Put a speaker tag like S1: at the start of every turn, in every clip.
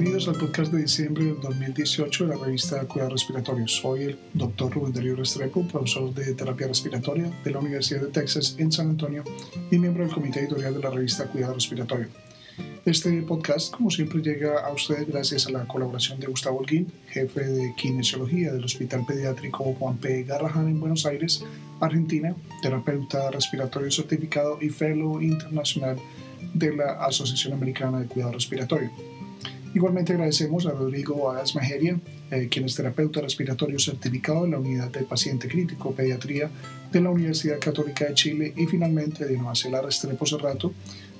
S1: Bienvenidos al podcast de diciembre del 2018 de la revista Cuidados Respiratorios. Soy el doctor Rubén Darío Restrepo, profesor de terapia respiratoria de la Universidad de Texas en San Antonio y miembro del comité editorial de la revista Cuidado Respiratorio. Este podcast, como siempre, llega a ustedes gracias a la colaboración de Gustavo Holguín, jefe de kinesiología del Hospital Pediátrico Juan P. Garrahan en Buenos Aires, Argentina, terapeuta respiratorio certificado y fellow internacional de la Asociación Americana de Cuidado Respiratorio. Igualmente agradecemos a Rodrigo Asmajeria, eh, quien es terapeuta respiratorio certificado en la unidad de paciente crítico pediatría de la Universidad Católica de Chile y finalmente de Noacela Restrepo Cerrato,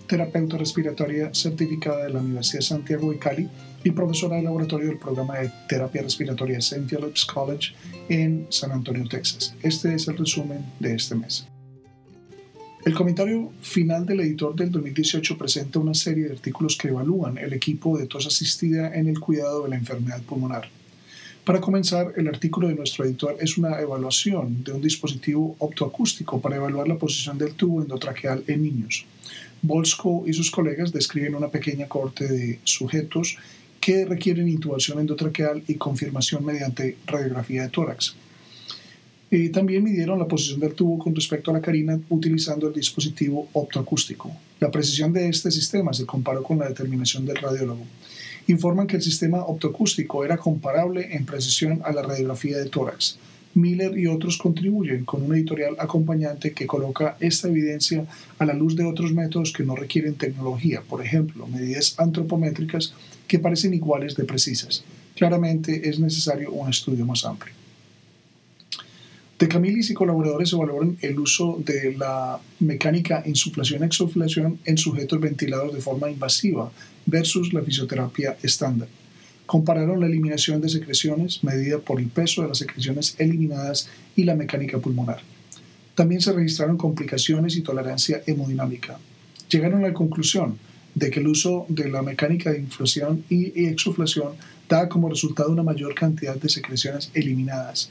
S1: terapeuta respiratoria certificada de la Universidad de Santiago de Cali y profesora de laboratorio del programa de terapia respiratoria St. Philip's College en San Antonio, Texas. Este es el resumen de este mes. El comentario final del editor del 2018 presenta una serie de artículos que evalúan el equipo de tos asistida en el cuidado de la enfermedad pulmonar. Para comenzar, el artículo de nuestro editor es una evaluación de un dispositivo optoacústico para evaluar la posición del tubo endotraqueal en niños. Bolsko y sus colegas describen una pequeña corte de sujetos que requieren intubación endotraqueal y confirmación mediante radiografía de tórax. Eh, también midieron la posición del tubo con respecto a la carina utilizando el dispositivo optoacústico. La precisión de este sistema se comparó con la determinación del radiólogo. Informan que el sistema optoacústico era comparable en precisión a la radiografía de tórax. Miller y otros contribuyen con un editorial acompañante que coloca esta evidencia a la luz de otros métodos que no requieren tecnología, por ejemplo, medidas antropométricas que parecen iguales de precisas. Claramente es necesario un estudio más amplio. De Camilis y colaboradores evaluaron el uso de la mecánica insuflación-exuflación en sujetos ventilados de forma invasiva versus la fisioterapia estándar. Compararon la eliminación de secreciones medida por el peso de las secreciones eliminadas y la mecánica pulmonar. También se registraron complicaciones y tolerancia hemodinámica. Llegaron a la conclusión de que el uso de la mecánica de inflación y exuflación da como resultado una mayor cantidad de secreciones eliminadas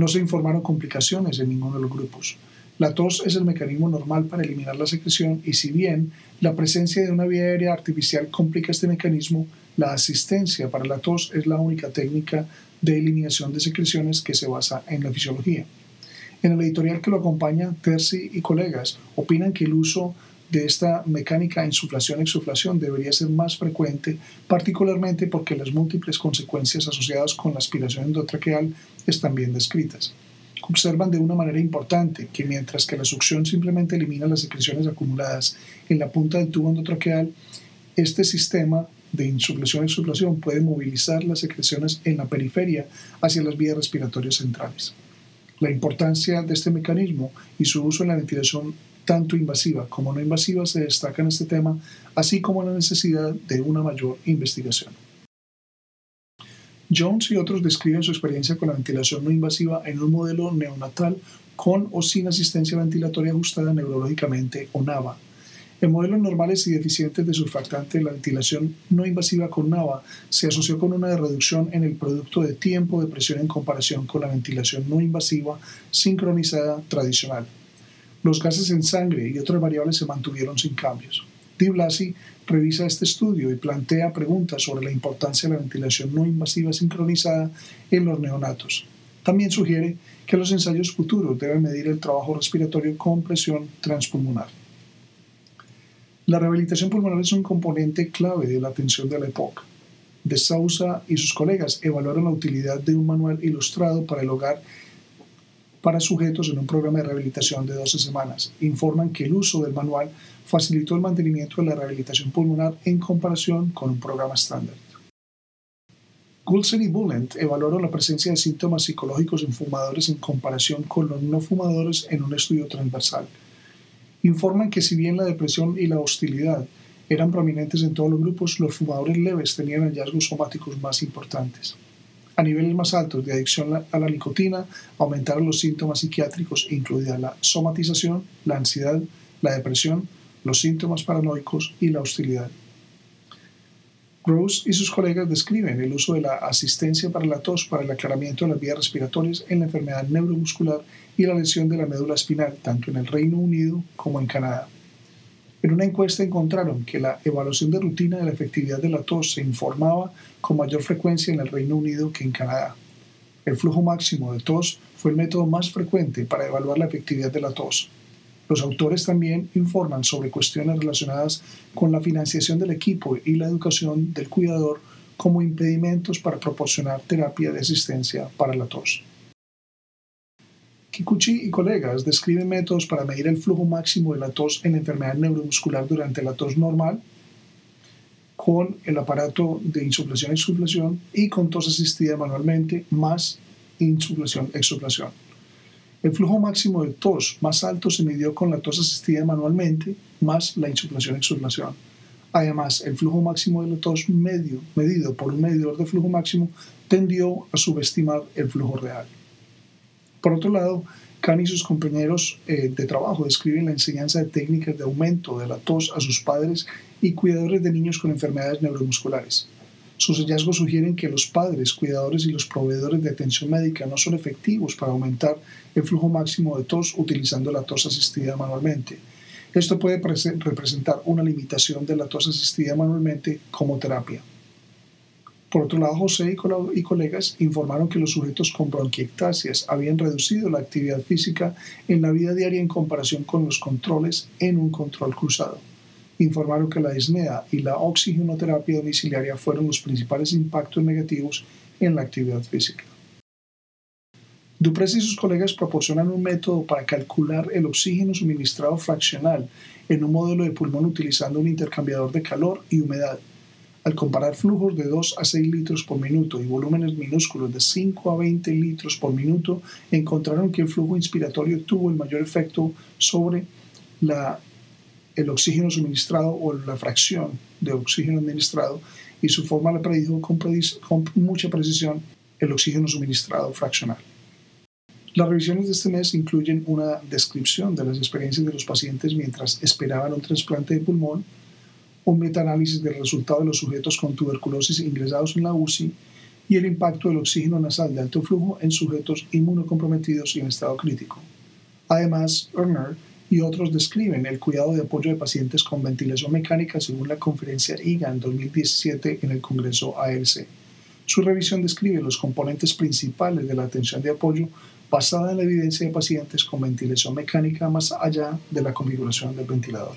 S1: no se informaron complicaciones en ninguno de los grupos. La tos es el mecanismo normal para eliminar la secreción y si bien la presencia de una vía aérea artificial complica este mecanismo, la asistencia para la tos es la única técnica de eliminación de secreciones que se basa en la fisiología. En el editorial que lo acompaña, Terzi y colegas opinan que el uso de esta mecánica insuflación-exuflación debería ser más frecuente, particularmente porque las múltiples consecuencias asociadas con la aspiración endotraqueal están bien descritas. Observan de una manera importante que mientras que la succión simplemente elimina las secreciones acumuladas en la punta del tubo endotraqueal, este sistema de insuflación-exuflación puede movilizar las secreciones en la periferia hacia las vías respiratorias centrales. La importancia de este mecanismo y su uso en la ventilación tanto invasiva como no invasiva se destaca en este tema, así como la necesidad de una mayor investigación. Jones y otros describen su experiencia con la ventilación no invasiva en un modelo neonatal con o sin asistencia ventilatoria ajustada neurológicamente o NAVA. En modelos normales y deficientes de surfactante, la ventilación no invasiva con NAVA se asoció con una reducción en el producto de tiempo de presión en comparación con la ventilación no invasiva sincronizada tradicional. Los gases en sangre y otras variables se mantuvieron sin cambios. Di Blasi revisa este estudio y plantea preguntas sobre la importancia de la ventilación no invasiva sincronizada en los neonatos. También sugiere que los ensayos futuros deben medir el trabajo respiratorio con presión transpulmonar. La rehabilitación pulmonar es un componente clave de la atención de la época. De Sousa y sus colegas evaluaron la utilidad de un manual ilustrado para el hogar para sujetos en un programa de rehabilitación de 12 semanas. Informan que el uso del manual facilitó el mantenimiento de la rehabilitación pulmonar en comparación con un programa estándar. Gulsen y Bulent evaluaron la presencia de síntomas psicológicos en fumadores en comparación con los no fumadores en un estudio transversal. Informan que si bien la depresión y la hostilidad eran prominentes en todos los grupos, los fumadores leves tenían hallazgos somáticos más importantes a niveles más altos de adicción a la nicotina, aumentaron los síntomas psiquiátricos, incluida la somatización, la ansiedad, la depresión, los síntomas paranoicos y la hostilidad. Gross y sus colegas describen el uso de la asistencia para la tos para el aclaramiento de las vías respiratorias en la enfermedad neuromuscular y la lesión de la médula espinal, tanto en el Reino Unido como en Canadá. En una encuesta encontraron que la evaluación de rutina de la efectividad de la tos se informaba con mayor frecuencia en el Reino Unido que en Canadá. El flujo máximo de tos fue el método más frecuente para evaluar la efectividad de la tos. Los autores también informan sobre cuestiones relacionadas con la financiación del equipo y la educación del cuidador como impedimentos para proporcionar terapia de asistencia para la tos. Kikuchi y colegas describen métodos para medir el flujo máximo de la tos en enfermedad neuromuscular durante la tos normal, con el aparato de insuflación-exuflación y con tos asistida manualmente más insuflación-exuflación. El flujo máximo de tos más alto se midió con la tos asistida manualmente más la insuflación-exuflación. Además, el flujo máximo de la tos medio, medido por un medidor de flujo máximo tendió a subestimar el flujo real. Por otro lado, Khan y sus compañeros eh, de trabajo describen la enseñanza de técnicas de aumento de la tos a sus padres y cuidadores de niños con enfermedades neuromusculares. Sus hallazgos sugieren que los padres, cuidadores y los proveedores de atención médica no son efectivos para aumentar el flujo máximo de tos utilizando la tos asistida manualmente. Esto puede representar una limitación de la tos asistida manualmente como terapia. Por otro lado, José y colegas informaron que los sujetos con bronquiectasias habían reducido la actividad física en la vida diaria en comparación con los controles en un control cruzado. Informaron que la disnea y la oxigenoterapia domiciliaria fueron los principales impactos negativos en la actividad física. Duprés y sus colegas proporcionan un método para calcular el oxígeno suministrado fraccional en un modelo de pulmón utilizando un intercambiador de calor y humedad al comparar flujos de 2 a 6 litros por minuto y volúmenes minúsculos de 5 a 20 litros por minuto, encontraron que el flujo inspiratorio tuvo el mayor efecto sobre la, el oxígeno suministrado o la fracción de oxígeno administrado y su forma le predijo con, con mucha precisión el oxígeno suministrado fraccional. Las revisiones de este mes incluyen una descripción de las experiencias de los pacientes mientras esperaban un trasplante de pulmón, un metaanálisis del resultado de los sujetos con tuberculosis ingresados en la UCI y el impacto del oxígeno nasal de alto flujo en sujetos inmunocomprometidos y en estado crítico. Además, Erner y otros describen el cuidado de apoyo de pacientes con ventilación mecánica según la conferencia IGA en 2017 en el Congreso ALC. Su revisión describe los componentes principales de la atención de apoyo basada en la evidencia de pacientes con ventilación mecánica más allá de la configuración del ventilador.